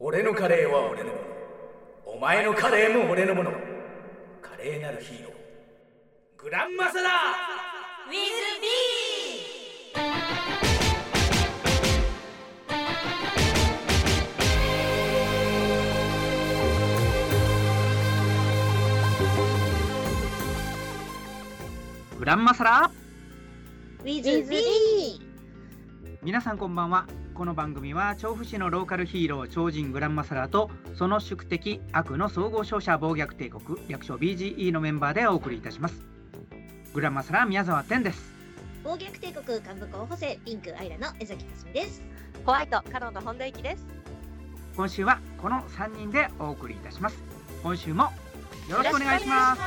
俺のカレーは俺のもの。お前のカレーも俺のもの。カレーなるヒーロー。グランマサラ。ウィズビグランマサラ。ーウィズビー皆さんこんばんはこの番組は調布市のローカルヒーロー超人グランマサラとその宿敵悪の総合商社暴虐帝国略称 BGE のメンバーでお送りいたします。グランマサラ宮沢天です暴虐帝国幹部候補生ピンクアイラの江崎かすみです。ホワイトカノンの本田幸です。今週はこの3人でお送りいたします。今週もよろしくお願いします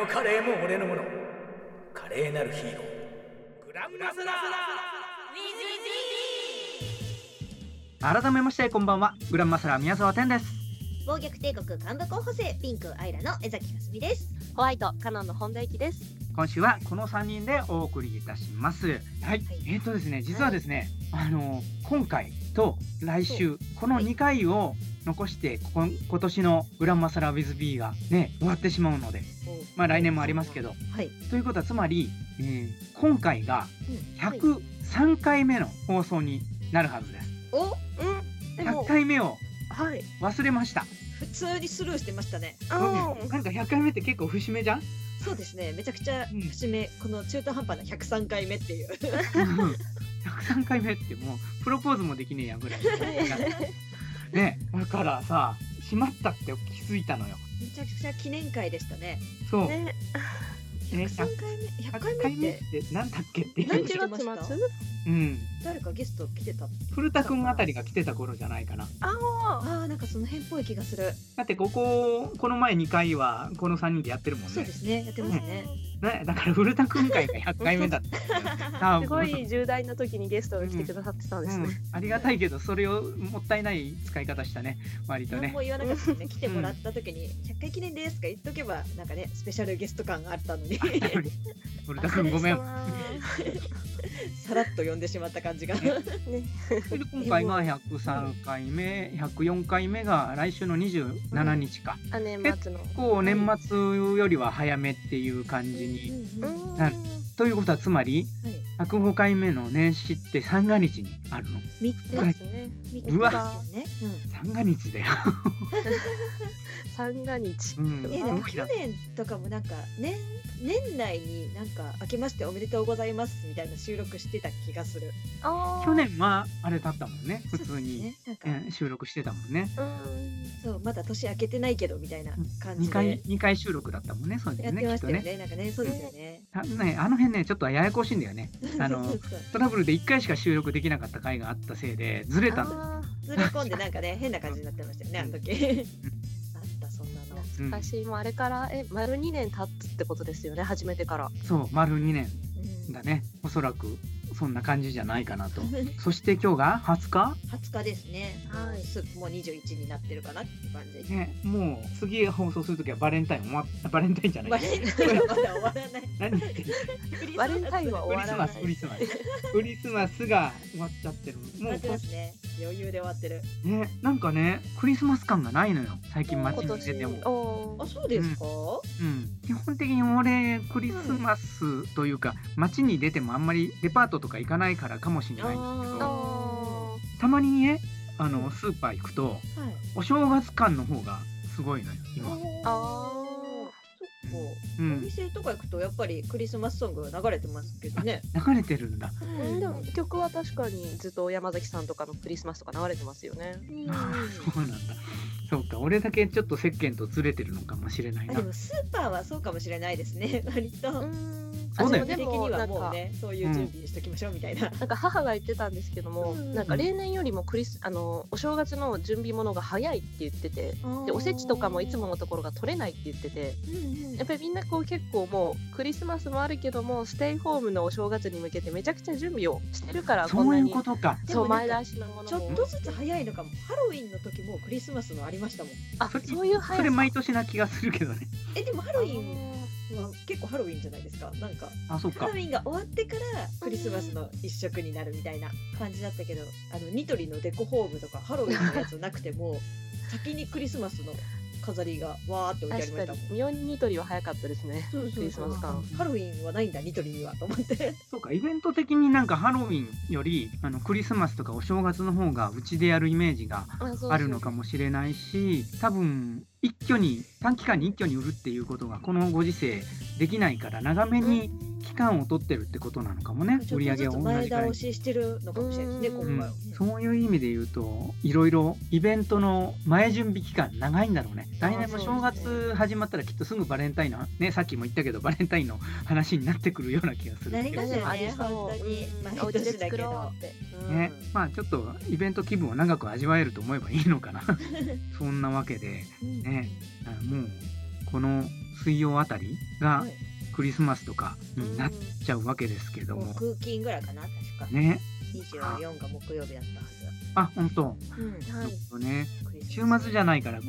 のカレーも俺のもの。カレーなるヒーロー。グランマサラ。改めましてこんばんは。グランマサラ宮沢天です。暴虐帝国幹部候補生ピンクアイラの江崎かすみです。ホワイトカノンの本田幸です。今週はこの3人でお送りいたします。はい、はい。えーとですね実はですね、あの今回と来週この2回を残してこん今年のグランマサラウィズ B がね終わってしまうのでまあ来年もありますけどはい、ということはつまり、えー今回がうんはい103回目の放送になるはずですおうん。でも100回目をはい。忘れました普通にスルーしてましたね。うん。なんか100回目って結構節目じゃん？そうですね。めちゃくちゃうん節目、この中途半端な103回目っていう。103回目ってもうプロポーズもできねえやぐらい ねだからさしまったって気づいたのよめちゃくちゃ記念会でしたね。そう、ね、ね103回目、100 100回目っ回目っててなんだっけっていう何時1月末？うん誰かゲスト来てた？古田くんあたりが来てた頃じゃないかなああ。ああ、なんかその辺っぽい気がする。だってこここの前2回はこの3人でやってるもんねそうですね。やってますね。ねだから古田くん会が100回目だった すごい重大な時にゲストが来てくださってたんですね。うん、ありがたいけどそれをもったいない使い方したね。割とね。何も言わなかった。ですね。来てもらった時に100回記念ですとか言っとけば、なんかね、スペシャルゲスト感があったのに、古田くんごめん。さらっと呼んでしまった感じが。ね。今回が103回目104回目が来週の27日か、あ年末の。こう年末よりは早めっていう感じに、なるということはつまりはい。105回目の年始って三が日にあるの3そう日ですね。うわね。うん三が日だよ、三が日。うん、えでも去年とかもなんか年年内になんか明けましておめでとうございますみたいな収録してた気がする。ああ。去。年はあれだったもんね普通に、ね、収録してたもんねうん。そうまだ年明けてないけどみたいな感じ2で回二回収録だったもんねそうですやってねきっとねましたよね。なんかねそうですよね。あねあの辺ねちょっとややこしいんだよねあの トラブルで1回しか収録できなかった回があったせいでずれたんずれ込んでなんかね変な感じになってましたよねあの時。あったそんなの。ー懐かしい。もうあれからえ丸二年経つってことですよね。初めてから。そう丸2年うんだねおそらくそんな感じじゃないかなと そして今日が20日？20日ですね。はいすもう21になってるかなって感じ。ねもう次放送するときはバレンタイン終わっバレンタインじゃないバレンタインはまだ終わらない。何？言ってんのバレンタインはク終わらないリスマス。クリスマスクリスマスが終わっちゃってるもうこますね。余裕で終わってる。ねなんかねクリスマス感がないのよ。最近街今に出ても。あーそうですか？うん、基本的に俺クリスマスというか街に出てもあんまりデパートとか行かないからかもしれないんだけどあたまにねあのスーパー行くとはい。お正月感の方がすごいのよ今、あそっか。おうん、店とか行くとやっぱりクリスマスソング流れてますけどね。流れてるんだー。でも曲は確かにずっと山崎さんとかのクリスマスとか流れてますよね。うんあーそうなんだそうか俺だけちょっと世間とずれてるのかもしれないなあでもスーパーはそうかもしれないですね。割と。うん。そうね。で的にはもなんかもうね。そういう準備しときましょうみたいな、なんか母が言ってたんですけども、うん。なんか例年よりもクリスあのお正月の準備物が早いって言っててでおせちとかもいつものところが取れないって言っててやっぱりみんなこう結構もうクリスマスもあるけどもステイホームのお正月に向けてめちゃくちゃ準備をしてるからこんそういうなに。ことか。そう前でもなんか倒しのもちょのもっとずつ早いのかも。ハロウィンの時もクリスマスのありましたもん。あそういう早さ。それ毎年な気がするけどね。えでもハロウィンは結構ハロウィンじゃないですかなんかあ、そっかハロウ。ィンが終わってからクリスマスの一色になるみたいな感じだったけどあのニトリのデコホームとかハロウィンのやつなくても 先にクリスマスの飾りがわーって置いてありましたもん。に。ミオニトリは早かったですね。そうそうそう。クリスマス感。ハロウィンはないんだニトリにはと思って。そうか、イベント的になんかハロウィンよりあのクリスマスとかお正月の方がうちでやるイメージがあるのかもしれないし、多分一挙に短期間に一挙に売るっていうことがこのご時世できないから長めに期間を取ってるってことなのかもね、売り上げを前倒。ししてるのかもしれないですねは、そういう意味で言うといろいろイベントの前準備期間長いんだろうね。来年も正月始まったらきっとすぐバレンタインのねさっきも言ったけどバレンタインの話になってくるような気がするなりますよね。ありそう本当にうん毎お家で年だけど。作ろうってね、まあちょっとイベント気分を長く味わえると思えばいいのかな。そんなわけで。うん。ね。あもうこの水曜あたりがはいクリスマスとかになっちゃうわけですけども、木金ぐらいかな確か。ね。24が木曜日だったはあ本当。ず、うん。はいね週末じゃないからこ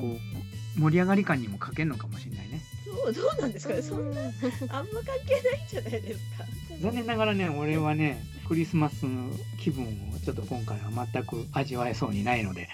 う盛り上がり感にも欠けるのかもしれないね。そうどうなんですかね。そんなあんま関係ないんじゃないですか。残念ながらね俺はねクリスマスの気分をちょっと今回は全く味わえそうにないので、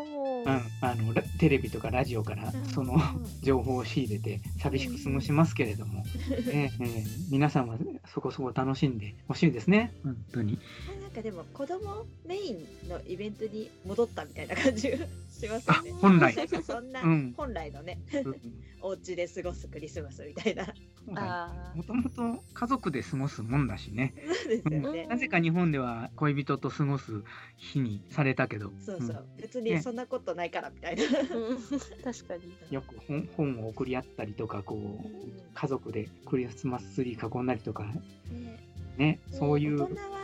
う。ん、あのラテレビとかラジオからその情報を仕入れて寂しく過ごしますけれども、ねえー皆さんはそこそこ楽しんでほしいですね。本当に。なんかでも子供メインのイベントに戻ったみたいな感じがしますね。本来。そんな、うん。本来のね、うん。お家で過ごすクリスマスみたいな。もともと家族で過ごすもんだしね。そうですよね。なぜか日本では恋人と過ごす日にされたけど。そうそう、ん。別にそんなことないからみたいな。うん。確かに。よく本本を送り合ったりとかこう家族でクリスマスツリー囲んだりとか。ね。ね。そういう大人は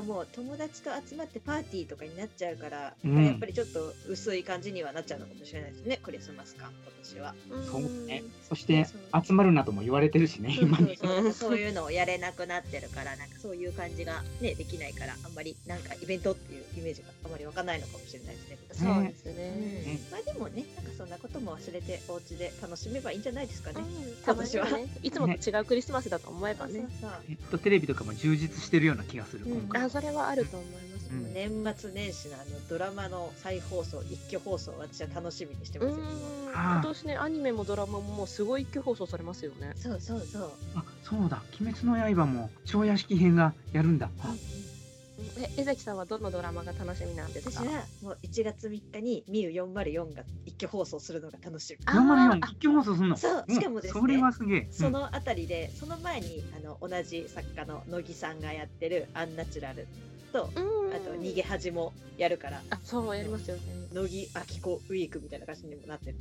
かもう友達と集まってパーティーとかになっちゃうから、うん。やっぱりちょっと薄い感じにはなっちゃうのかもしれないですねクリスマス感今年は。そうね。ん。そして集まるなとも言われてるしね今に。そう。いうのをやれなくなってるからなんかそういう感じがねできないからあんまりなんかイベントっていうイメージがあまり湧かないのかもしれないですね。そうですうん。ね。まあでもねなんかそんなことも忘れてお家で楽しめばいいんじゃないですかね。うん。たまにはね、いつもと違うクリスマスだと思えばね。そうそう。えっとテレビとかも充実してるような気がするうん。今回あ、それはあると思います。うん年末年始のあのドラマの再放送一挙放送私は楽しみにしてますよ。今年ね、アニメもドラマももうすごい一挙放送されますよね。そうそうそう。あそうだ「鬼滅の刃」も超屋敷編がやるんだあえ、江崎さんはどのドラマが楽しみなんですか？私はもう1月3日にミュ404が一挙放送するのが楽しみ。あ404一挙放送すんの？そうしかもですねそれはすげえ。そのあたりで、その前にあの同じ作家の乃木さんがやってる「アンナチュラル」とうん。あと「逃げ恥」もやるから。あ、そうやりますよね。乃木明子ウィークみたいな感じにもなってる。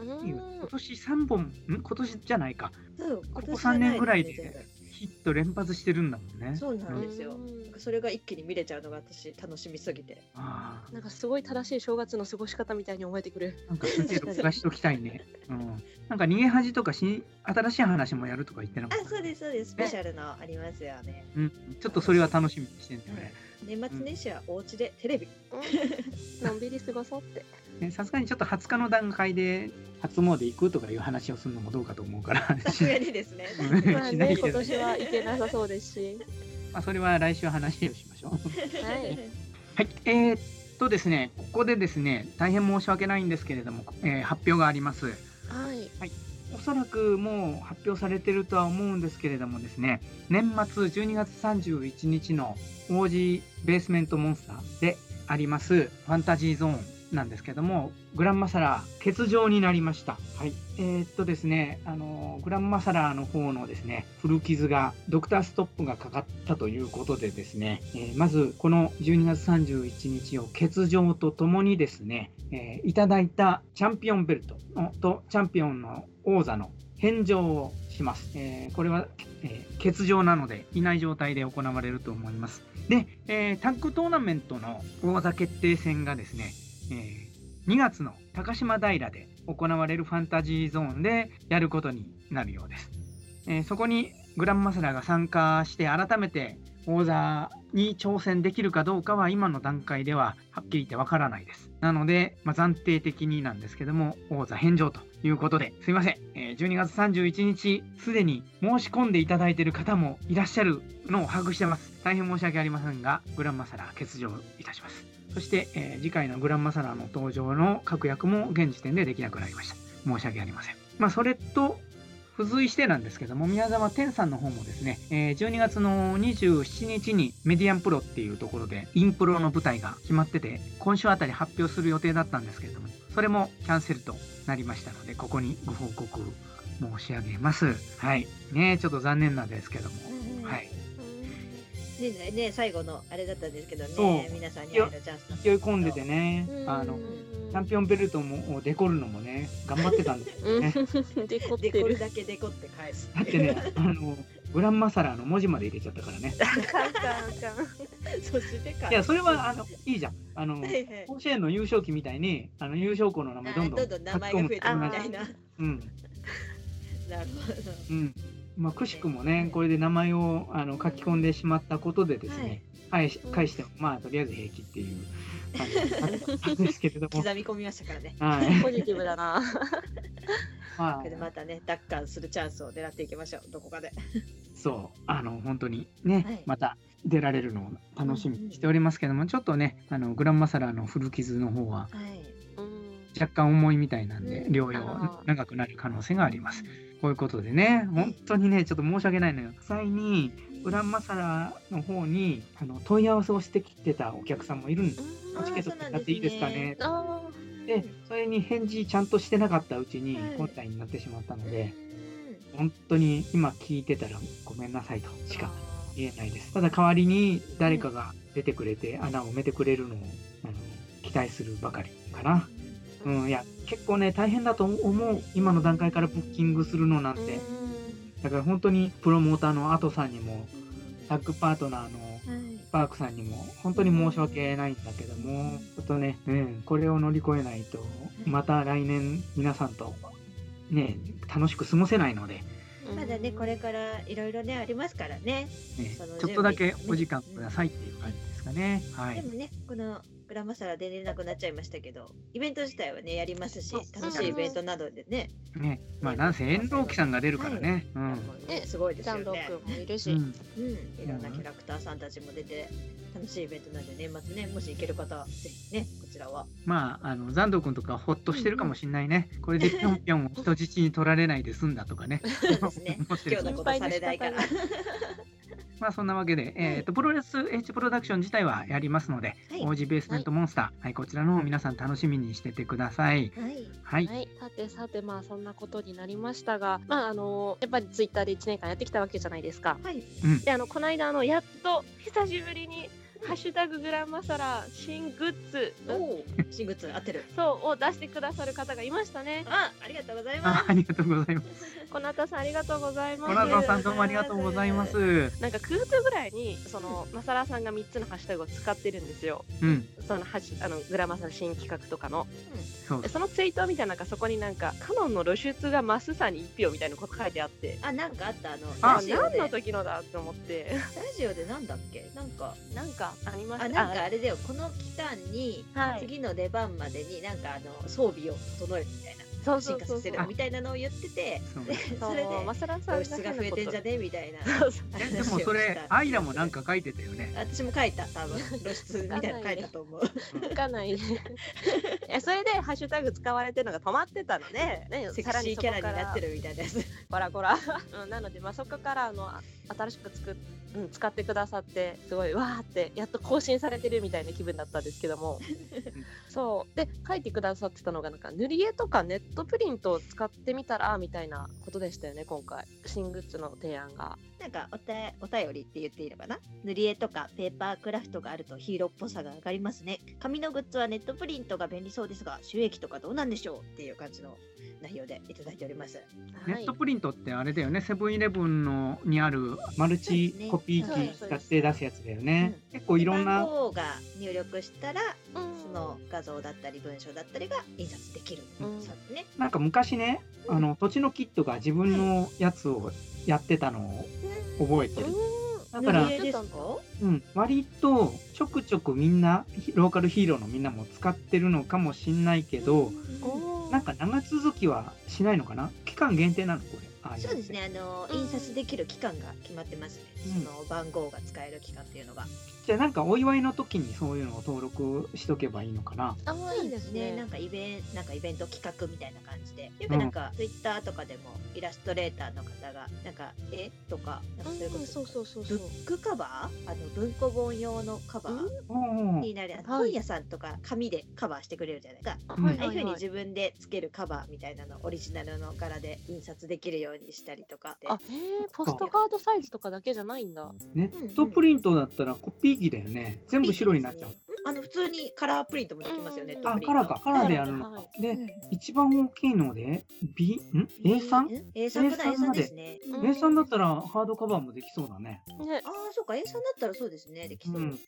うん。うん今年3本ん？今年じゃないか。そうここ今年は3年ぐらいで。ないですねヒット連発してるんだもんね。そうなんですよ。うん。それが一気に見れちゃうのが私楽しみすぎて。あなんかすごい正しい正月の過ごし方みたいに覚えてくる。ーなんかすげえ録画しときたいね、うん、なんか逃げ恥とかし新しい話もやるとか言ってなかったあそうですそうです。スペシャルのありますよね。うん、ちょっとそれは楽しみにしてんだよね年末年始はお家でテレビ。うんのんびり過ごそうって。ねさすがにちょっと20日の段階で初詣行くとかいう話をするのもどうかと思うからさすがにですね。ね、今年はいけなさそうですし。まあ、それは来週話をしましょうはい。はい、えー、っとですね、ここでですね、大変申し訳ないんですけれども、えー発表があります。はい。おそらくもう発表されてるとは思うんですけれどもですね、年末12月31日の王子ベースメントモンスターでありますファンタジーゾーンなんですけども、グランマサラー欠場になりました。はい。えーっとですね、あのグランマサラーの方のですね、古傷がドクターストップがかかったということでですね、えーまずこの12月31日を欠場とともにですね、えーいただいたチャンピオンベルトのとチャンピオンの王座の返上をします。えーこれは、え欠場なのでいない状態で行われると思います。で、えータッグトーナメントの王座決定戦がですね、えー2月の高島平で行われるファンタジーゾーンでやることになるようです。えーそこにグランマスラーが参加して改めて王座に挑戦できるかどうかは今の段階でははっきり言ってわからないです。なので、まあ、暫定的になんですけども、王座返上ということで、すいません、えー12月31日、すでに申し込んでいただいている方もいらっしゃるのを把握してます。大変申し訳ありませんが、グランマサラ欠場いたします。そして、えー次回のグランマサラの登場の確約も現時点でできなくなりました。申し訳ありません。まあ、それと、付随してなんですけども、宮沢天さんの方もですね、えー12月の27日にメディアンプロっていうところで、インプロの舞台が決まってて、今週あたり発表する予定だったんですけれども、それもキャンセルとなりましたので、ここにご報告申し上げます。はい。ねちょっと残念なんですけども、はい。ねね最後のあれだったんですけどそう。ね皆さんに会えるチャンスだった勢い込んでてね、うん。あの、チャンピオンベルトもデコるのもね、頑張ってたんですよね。うん。デコってる。デコるだけデコって返すだってね、あの、グランマサラーの文字まで入れちゃったからね。いや、それは、あの、いいじゃん。あの、甲子園の優勝旗みたいに、あの優勝校の名前どんどんあどんどん名前が増えてるみたいな。うん、なるほど。うん。まあ、くしくもね、これで名前をあの書き込んでしまったことでですね、返し返しても、まあ、とりあえず平気っていう感じだったんですけれども、刻み込みましたからね。はい。ポジティブだな。まこれでまたね奪還するチャンスを狙っていきましょう。どこかで。そう、あの、本当にね、はい。また出られるのを楽しみにしておりますけども、ちょっとね、あのグランマサラーの古傷の方ははい。うん若干重いみたいなんで、うん療養長くなる可能性があります。こういうことでね、本当にね、ちょっと申し訳ないのよ。実際に、グランマサラの方にあの問い合わせをしてきてたお客さんもいるんです。チケット使っていいですかね。あで、それに返事ちゃんとしてなかったうちにはい今回になってしまったので、う本当に今聞いてたらごめんなさいとしか言えないです。ただ代わりに誰かが出てくれて穴を埋めてくれるのをあの期待するばかりかな。うん、いや、結構ね、大変だと思う。今の段階からブッキングするのなんて。だから本当にプロモーターのアトさんにも、タッグパートナーのパークさんにも、本当に申し訳ないんだけども、ちょっとね、うん、これを乗り越えないと、また来年皆さんと、ね、楽しく過ごせないので、まだねこれからいろいろねありますからねねちょっとだけお時間くださいっていう感じですかね。はい。でもねこのグランマサラ出れなくなっちゃいましたけどイベント自体はねやりますし楽しいイベントなどでね。ね、まあなんせ遠藤木さんが出るからね。うん。ねすごいですよね。君もいるし。うん、うん、いろんなキャラクターさんたちも出て楽しいイベントなんで年末ねもし行ける方はぜひねこちらは。まあ、あの、残土君とかほっとしてるかもしんないね。これでぴょんぴょん人質に取られないで済んだとかね。そうですね。今日のことされないからまあそんなわけで、えー、とプロレス H プロダクション自体はやりますので、はい。OG ベースメントモンスター、はい、こちらの方皆さん楽しみにしててください。はい。はい。はい、さてさてまあそんなことになりましたが、まああのやっぱりツイッターで1年間やってきたわけじゃないですか。はい。であのこの間あのやっと久しぶりにハッシュタググランマサラ新グッズおお新グッズ合ってるそうを出してくださる方がいましたね。あありがとうございまあありがとうございます。こなたさんありがとうございます。コナタさんどうもありがとうございます。なんか9月ぐらいにそのマサラさんが3つのハッシュタグを使ってるんですよ。うん、そのハッシュあのグラマサラ新企画とかの。そうで。そのツイートを見たらなんかそこになんかカノンの露出がマスさんに1票みたいなこと書いてあって。すあなんかあったあのあ何の時のだって思ってラジオでなんだっけ？なんかなんかありました。あなんかあれだよ。この期間にはい。次の出番までになんかあの装備を整えるみたいな。そう進化させるみたいなのを言っててそう。でそそうれでマサラさん露出が増えてんじゃね？みたいなでもそれ、アイラもなんか書いてたよね。私も書いた多分。露出みたいなの書いたと思う。つかない えそれでハッシュタグ使われてるのが止まってたので、ね、セクシーキャラになってるみたいなやつ。こらこら、うん、なので、まあ、そこからあのあ新しく作っうん、使ってくださってすごいわーってやっと更新されてるみたいな気分だったんですけども そうで書いてくださってたのがなんか塗り絵とかネットプリントを使ってみたらみたいなことでしたよね今回新グッズの提案が。なんかおたお便りって言っていいのかな？塗り絵とかペーパークラフトがあるとヒーローっぽさが上がりますね。紙のグッズはネットプリントが便利そうですが、収益とかどうなんでしょうっていう感じの内容でいただいております。ネットプリントってあれだよね、セブンイレブンのにあるマルチコピー機使って出すやつだよね。結構いろんな。番号が入力したら、その画像だったり文章だったりが印刷できる、うん。ね。なんか昔ね、あの土地のキットが自分のやつをやってたのを覚えてる。だから、うん、割とちょくちょくみんなローカルヒーローのみんなも使ってるのかもしんないけど、なんか長続きはしないのかな？期間限定なのこれ。そうですね。あの印刷できる期間が決まってますね、その番号が使える期間っていうのが。じゃあなんかお祝いの時にそういうのを登録しとけばいいのかな。あいいですね。なんかイベンなんかイベント企画みたいな感じで。よくなんか、ツイッターとかでもイラストレーターの方がなんか絵とか？なんかそれこそブックカバー？あの文庫本用のカバー？になる、本屋さんとか紙でカバーしてくれるじゃないですか、はい、ああいうふうに自分でつけるカバーみたいなのオリジナルの柄で印刷できるようにしたりとかあへえポストカードサイズとかだけじゃないんだネットプリントだったらコピー機だよね全部白になっちゃうあの普通にカラープリントもできますよね。あ、カラーか。カラーでやるのか。で、一番大きいので、B、ん ?A3?A3 まで。A3 だったらハードカバーもできそうだね。ああ、そうか。A3 だったらそうですね。できそう。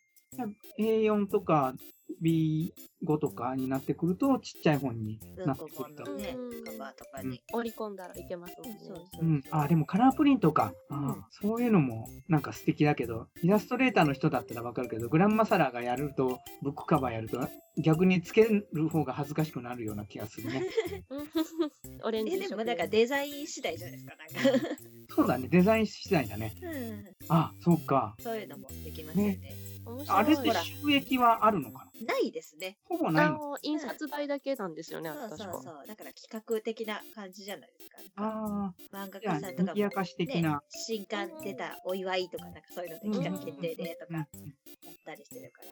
A4 とか B5 とかになってくるとちっちゃい本になってくると。ね、カバーとかに、折り込んだらいけますもんね。うん、あでもカラープリントか、あ、うん、そういうのもなんか素敵だけどイラストレーターの人だったらわかるけどグランマサラーがやるとブックカバーやると逆につける方が恥ずかしくなるような気がするね。オレンジで。もなんかデザイン次第じゃないですか。なんか。そうだね。デザイン次第だね。うん、あそうか。そういうのもできますよね。ねあれって収益はあるのかな？ないですね。ほぼないの印刷代だけなんですよね、そうそうそう。だから企画的な感じじゃないですか。ああ。漫画家さんとかも、ね、かし的な、新刊出たお祝いとか、なんかそういうので企画決定でとか、やったりしてるか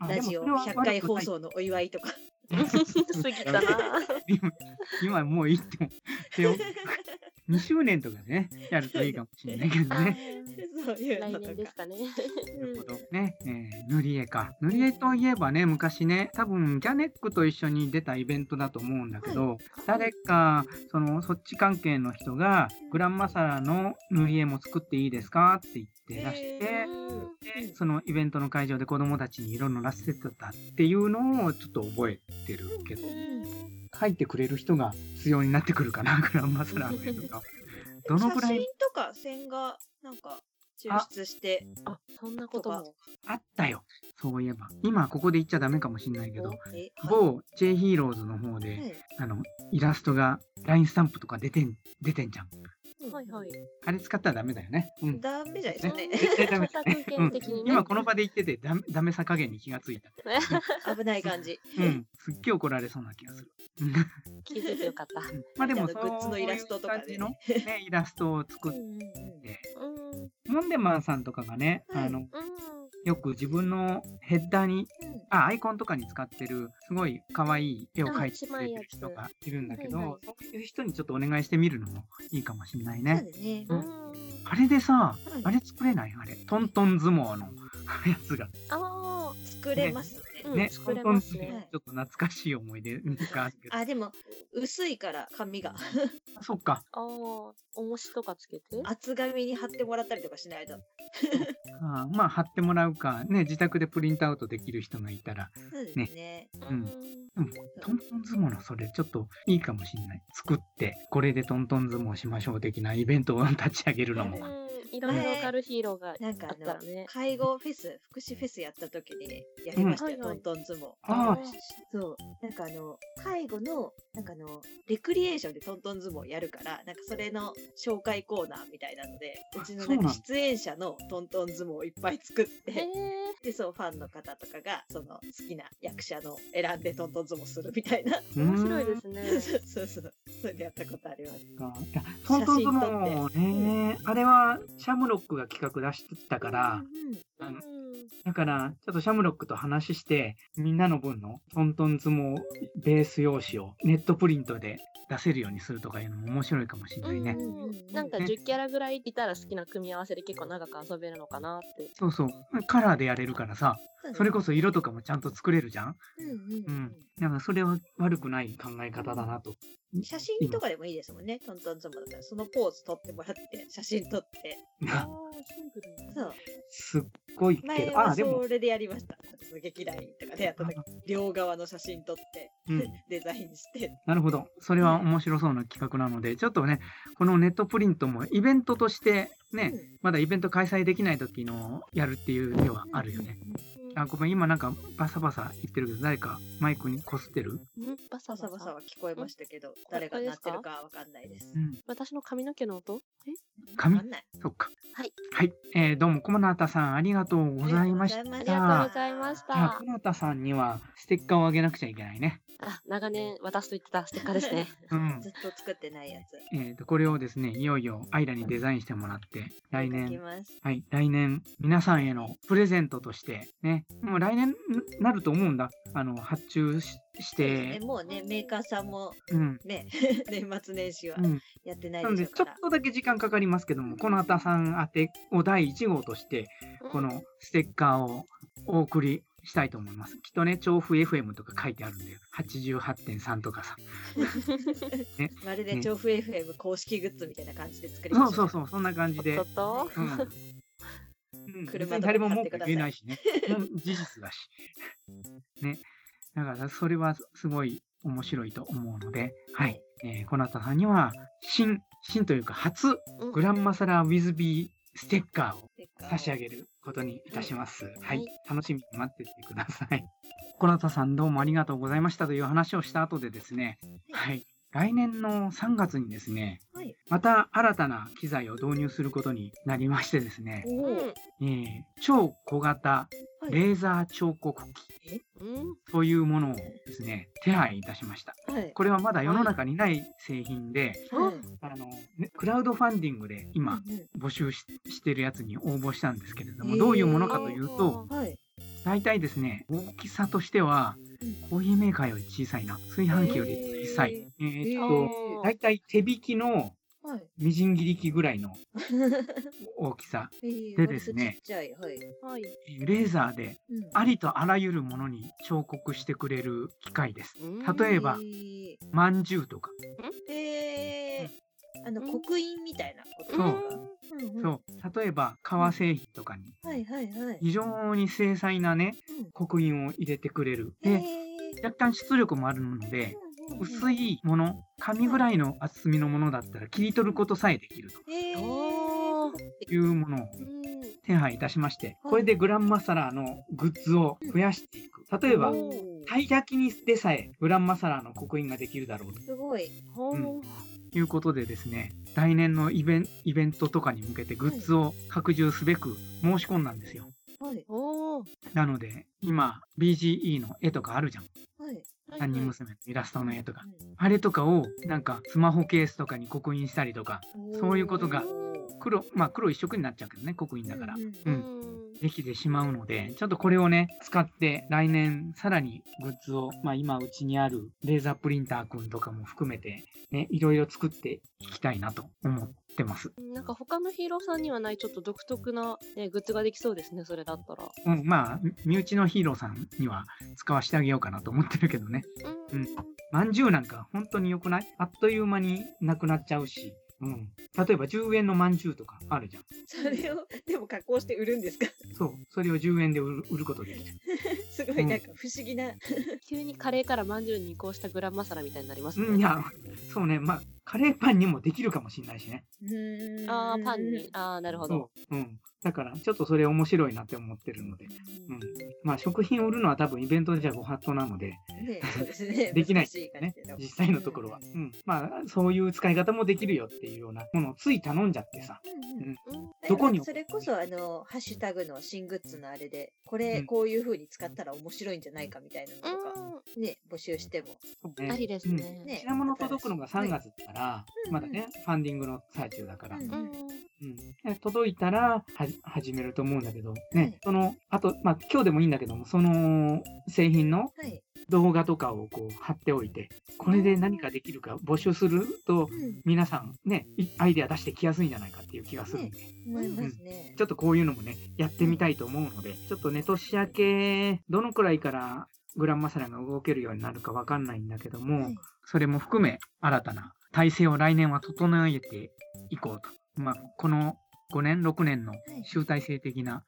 ら。ラジオ100回放送のお祝いとか。過ぎたな 今。今もういいっても。2周年とかね、やるといいかもしれないけどね。そういう来年ですかね。なるほど。ね、えー、塗り絵か。塗り絵といえばね、昔ね、多分ギャネックと一緒に出たイベントだと思うんだけど、はい、誰か、その、そっち関係の人が、グランマサラの塗り絵も作っていいですかって言って出して、で、そのイベントの会場で子供たちに色塗らせてたっていうのをちょっと覚えてるけど。書いてくれる人が必要になってくるかな、グランマスラーメンとか。どのくらい？写真とか線がなんか抽出してあそんなことも。あったよ。そういえば。今ここで言っちゃダメかもしれないけど某 J ヒーローズの方で、あのイラストが LINE スタンプとか出てん出てんじゃんはいはい。あれ使ったらダメだよね。うん、ダメじゃないですかね。絶対ダメ、ね今この場で言っててダメダメさ加減に気がついた。危ない感じ。うん。すっげえ怒られそうな気がする。気づいてよかった。まあでも、グッズのイラストとかでね、イラストを作って、モンデマンさんとかがね、あの、よく自分のヘッダーに、あ、アイコンとかに使ってる、すごい可愛い絵を描いてくれてる人がいるんだけど、はいはい、そういう人にちょっとお願いしてみるのもいいかもしれないね。ね。うん、あれでさ、あれ作れない？あれ。トントン相撲のやつが。ああ、作れます。ね、トントン相撲、ちょっと懐かしい思い出があるけど。あ、でも、薄いから紙が。そっか。ああ、重しとかつけて？厚紙に貼ってもらったりとかしないと。あまあ貼ってもらうか、ね、自宅でプリントアウトできる人がいたら、ね。ねうん。うん、トントン相撲のそれちょっといいかもしれない。作って、これでトントン相撲しましょう的なイベントを立ち上げるのも。いろんなローカルヒーローがなんかあったらね。介護フェス、福祉フェスやった時にやりましたよ、トントン相撲。ああ。そう。なんかあの、介護の、なんかあの、レクリエーションでトントン相撲やるから、なんかそれの紹介コーナーみたいなので、うちのなんか出演者のトントン相撲をいっぱい作って、で、そう、ファンの方とかが、その好きな役者の選んでトントン相撲するみたいな。面白いですね。そうそう。それでやったことあります。トントン相撲ね、あれはシャムロックが企画出してたから、うん、だから、ちょっとシャムロックと話して、みんなの分のトントン相撲ベース用紙をネットプリントで出せるようにするとかいうのも面白いかもしれないね。なんか10キャラぐらいいたら好きな組み合わせで結構長く遊べるのかなって。そうそう。カラーでやれるからさ、それこそ色とかもちゃんと作れるじゃん。うんうん。うん。だからそれは悪くない考え方だなと。写真とかでもいいですもんね。トントン相撲だったら、そのポーズ撮ってもらって、写真撮って。ああ、シンプルそう。すっごいけど、あ、でも。それでやりました。劇団員とかでやった時、両側の写真撮って、うん、デザインして。なるほど。それは面白そうな企画なので、ちょっとね、このネットプリントもイベントとしてね、うん、まだイベント開催できない時のやるっていう手はあるよね。あ、ごめん、今なんかバサバサ言ってるけど、誰かマイクにこすってる？バサバサは聞こえましたけど、誰が鳴ってるかわかんないです。うん、私の髪の毛の音？え？髪？そっか。はい。はい。えー、どうも、小ナタさん、ありがとうございました。ありがとうございました。小ナタさんにはステッカーをあげなくちゃいけないね。あ、長年渡すと言ってたステッカーですね。うん。ずっと作ってないやつ。えっ、と、これをですね、いよいよアイラにデザインしてもらって、来年、はい、来年、皆さんへのプレゼントとして、ね、もう来年なると思うんだ。あの、発注しして、もうね、メーカーさんも、ね、年末年始はやってないでしょうから、うん、なので、ちょっとだけ時間かかりますけども、このあたさん宛てを第1号として、このステッカーをお送りしたいと思います。きっとね、調布 FM とか書いてあるんだよ。88.3とかさ。ね、まるで調布 FM 公式グッズみたいな感じで作りました、そうそうそう、そんな感じで。ちょうん、車誰も文句言えないしね。事実だし。ね。だからそれはすごい面白いと思うので、はい。えー、この後さんには、新、新というか初、グランマサラウィズビーステッカーを差し上げることにいたします。はい。楽しみに待っててください。コナタさんどうもありがとうございましたという話をした後でですね、はい。来年の3月にですね、はい、また新たな機材を導入することになりましてですね、えー、超小型レーザー彫刻機というものをですね、手配いたしました。はい、これはまだ世の中にない製品で、はい、あのクラウドファンディングで今募集ししてるやつに応募したんですけれども、どういうものかというと、大体ですね、大きさとしては、コーヒーメーカーより小さいな。炊飯器より小さい。えー、っと、大体手引きのみじん切り機ぐらいの 大きさでですね、レーザーでありとあらゆるものに彫刻してくれる機械です。例えば、まんじゅうとか。えあの刻印みたいなことそう。そう。例えば、革製品とかに、非常に精細なね、刻印を入れてくれる。で、若干出力もあるので、薄いもの、紙ぐらいの厚みのものだったら切り取ることさえできるというものを手配いたしまして、これでグランマサラーのグッズを増やしていく。例えば、たい焼きにでさえグランマサラーの刻印ができるだろうと。すごい。うんいうことでですね、来年のイベンイベントとかに向けてグッズを拡充すべく申し込んだんですよ。はい、なので、今、BGE の絵とかあるじゃん。はい、三人娘のイラストの絵とか、あれとかをなんかスマホケースとかに刻印したりとか、そういうことが黒、まあ黒一色になっちゃうけどね、刻印だから。うん。できてしまうので、ちょっとこれをね、使って来年さらにグッズを、まあ今うちにあるレーザープリンターくんとかも含めて、ね、いろいろ作っていきたいなと思ってます。なんか他のヒーローさんにはないちょっと独特な、ね、グッズができそうですね、それだったら。うん、まあ、身内のヒーローさんには使わせてあげようかなと思ってるけどね。うん。うん。まんじゅうなんか本当に良くない？あっという間になくなっちゃうし。うん。例えば10円のまんじゅうとかあるじゃん。それを、でも加工して売るんですか？そう。それを10円で売る売ることできる。すごいなんか不思議な、急にカレーからまんじゅうに移行したグランマサラみたいになりますね。いや、そうね。まあ、カレーパンにもできるかもしれないしね。ああ、パンに。ああ、なるほど。うん。だから、ちょっとそれ面白いなって思ってるので。うん。まあ、食品を売るのは多分イベントじゃご法度なので、ね、そうですね。できないね。実際のところは。うん。まあ、そういう使い方もできるよっていうようなものをつい頼んじゃってさ。うん。どこにそれこそ、あの、ハッシュタグの新グッズのあれで、これ、こういう風に使ったら面白いんじゃないかみたいなのとか、ね、募集しても。ね、ありですね。品物届くのが3月だから、まだね、ファンディングの最中だから。うん、届いたらは始めると思うんだけど、ね、その、あと、まあ、今日でもいいんだけども、その製品の動画とかをこう貼っておいて、これで何かできるか募集すると、皆さんね、アイデア出してきやすいんじゃないかっていう気がするんで、ちょっとこういうのもね、やってみたいと思うので、ちょっとね、年明け、どのくらいからグランマサラが動けるようになるかわかんないんだけども、それも含め新たな体制を来年は整えていこうと。まあ、この5年、6年の集大成的な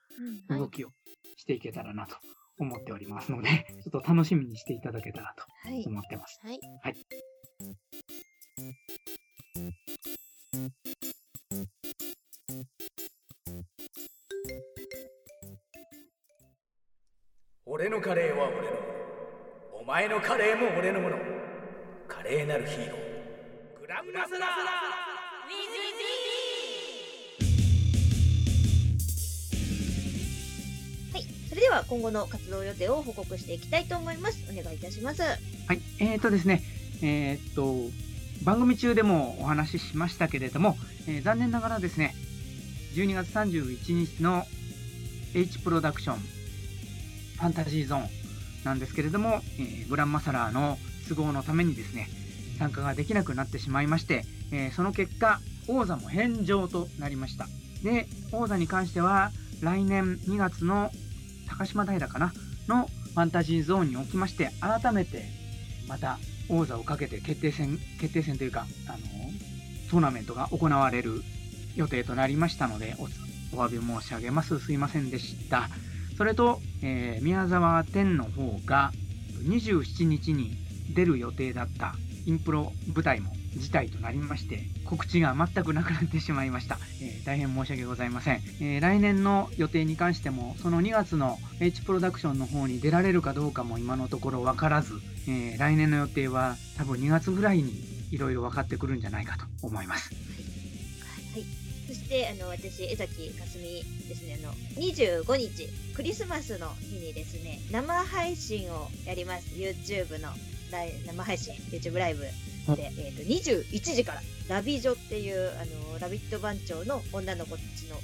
動きをしていけたらなと思っておりますので、ちょっと楽しみにしていただけたらと思ってます。はい。はい、俺のカレーは俺の。お前のカレーも俺のもの。華麗なるヒーロー。グランマスラーでは今後の活動予定を報告していきたいと思います。お願いいたします。はい、えーとですね、えー、っと、番組中でもお話ししましたけれども、えー、残念ながらですね、12月31日の H プロダクションファンタジーゾーンなんですけれども、えー、グランマサラーの都合のためにですね、参加ができなくなってしまいまして、えー、その結果、王座も返上となりました。で、王座に関しては、来年2月の高島平かな？のファンタジーゾーンにおきまして改めてまた王座をかけて決定戦決定戦というかあのトーナメントが行われる予定となりましたのでお詫び申し上げます。すいませんでした。それと、えー、宮沢天の方が27日に出る予定だったインプロ舞台も事態となりまして告知が全くなくなってしまいました、えー、大変申し訳ございません、えー、来年の予定に関してもその2月の H プロダクションの方に出られるかどうかも今のところ分からず、えー、来年の予定は多分2月ぐらいにいろいろ分かってくるんじゃないかと思います。はい。そしてあの私江崎かすみですね。あの25日クリスマスの日にですね生配信をやります。YouTube の生配信 YouTube ライブ。で、えー、と21時からラビジョっていうあのラビット番長の女の子たちの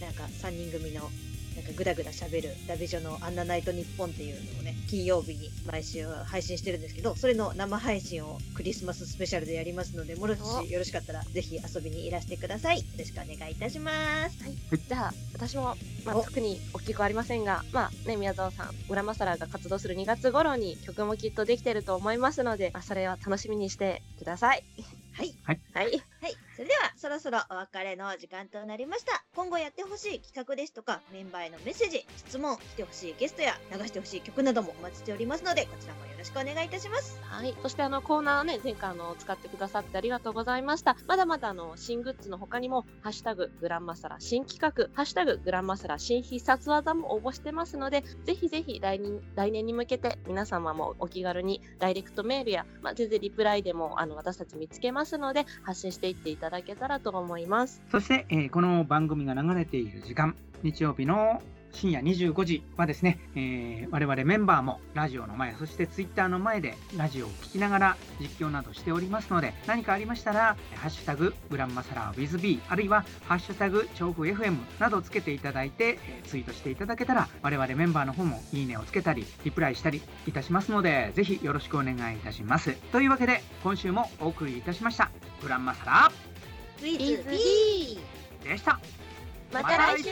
なんか3人組のなんかぐだぐだ喋るラビジョのアンナナイトニッポンっていうのをね、金曜日に毎週配信してるんですけど、それの生配信をクリスマススペシャルでやりますので、もしよろしかったらぜひ遊びにいらしてください。よろしくお願いいたします。はい。じゃあ、私も、まあ、特に大きくありませんが、まあね、宮沢さん、浦マサラが活動する2月頃に曲もきっとできてると思いますので、まあ、それは楽しみにしてください。はい。はい。はい。はい。それでは、そろそろお別れの時間となりました。今後やってほしい企画ですとか、メンバーへのメッセージ、質問、来てほしいゲストや流してほしい曲などもお待ちしておりますので、こちらもよろしくお願いいたします。はい。そしてあの、コーナーね、前回あの、使ってくださってありがとうございました。まだまだあの、新グッズの他にも、ハッシュタグ、グランマサラ新企画、ハッシュタグ、グランマサラ新必殺技も応募してますので、ぜひぜひ来年、来年に向けて皆様もお気軽にダイレクトメールや、まあ、全然リプライでも、あの、私たち見つけますので、発信していっていただだけたらと思います。そして、えー、この番組が流れている時間、日曜日の深夜25時はですね、えー、我々メンバーもラジオの前、そしてツイッターの前でラジオを聴きながら実況などしておりますので、何かありましたら、ハッシュタググランマサラー WithB、あるいはハッシュタグ調布 FM などをつけていただいて、え、ツイートしていただけたら、我々メンバーの方もいいねをつけたり、リプライしたりいたしますので、ぜひよろしくお願いいたします。というわけで、今週もお送りいたしました、グランマサラー WithB でした。また来週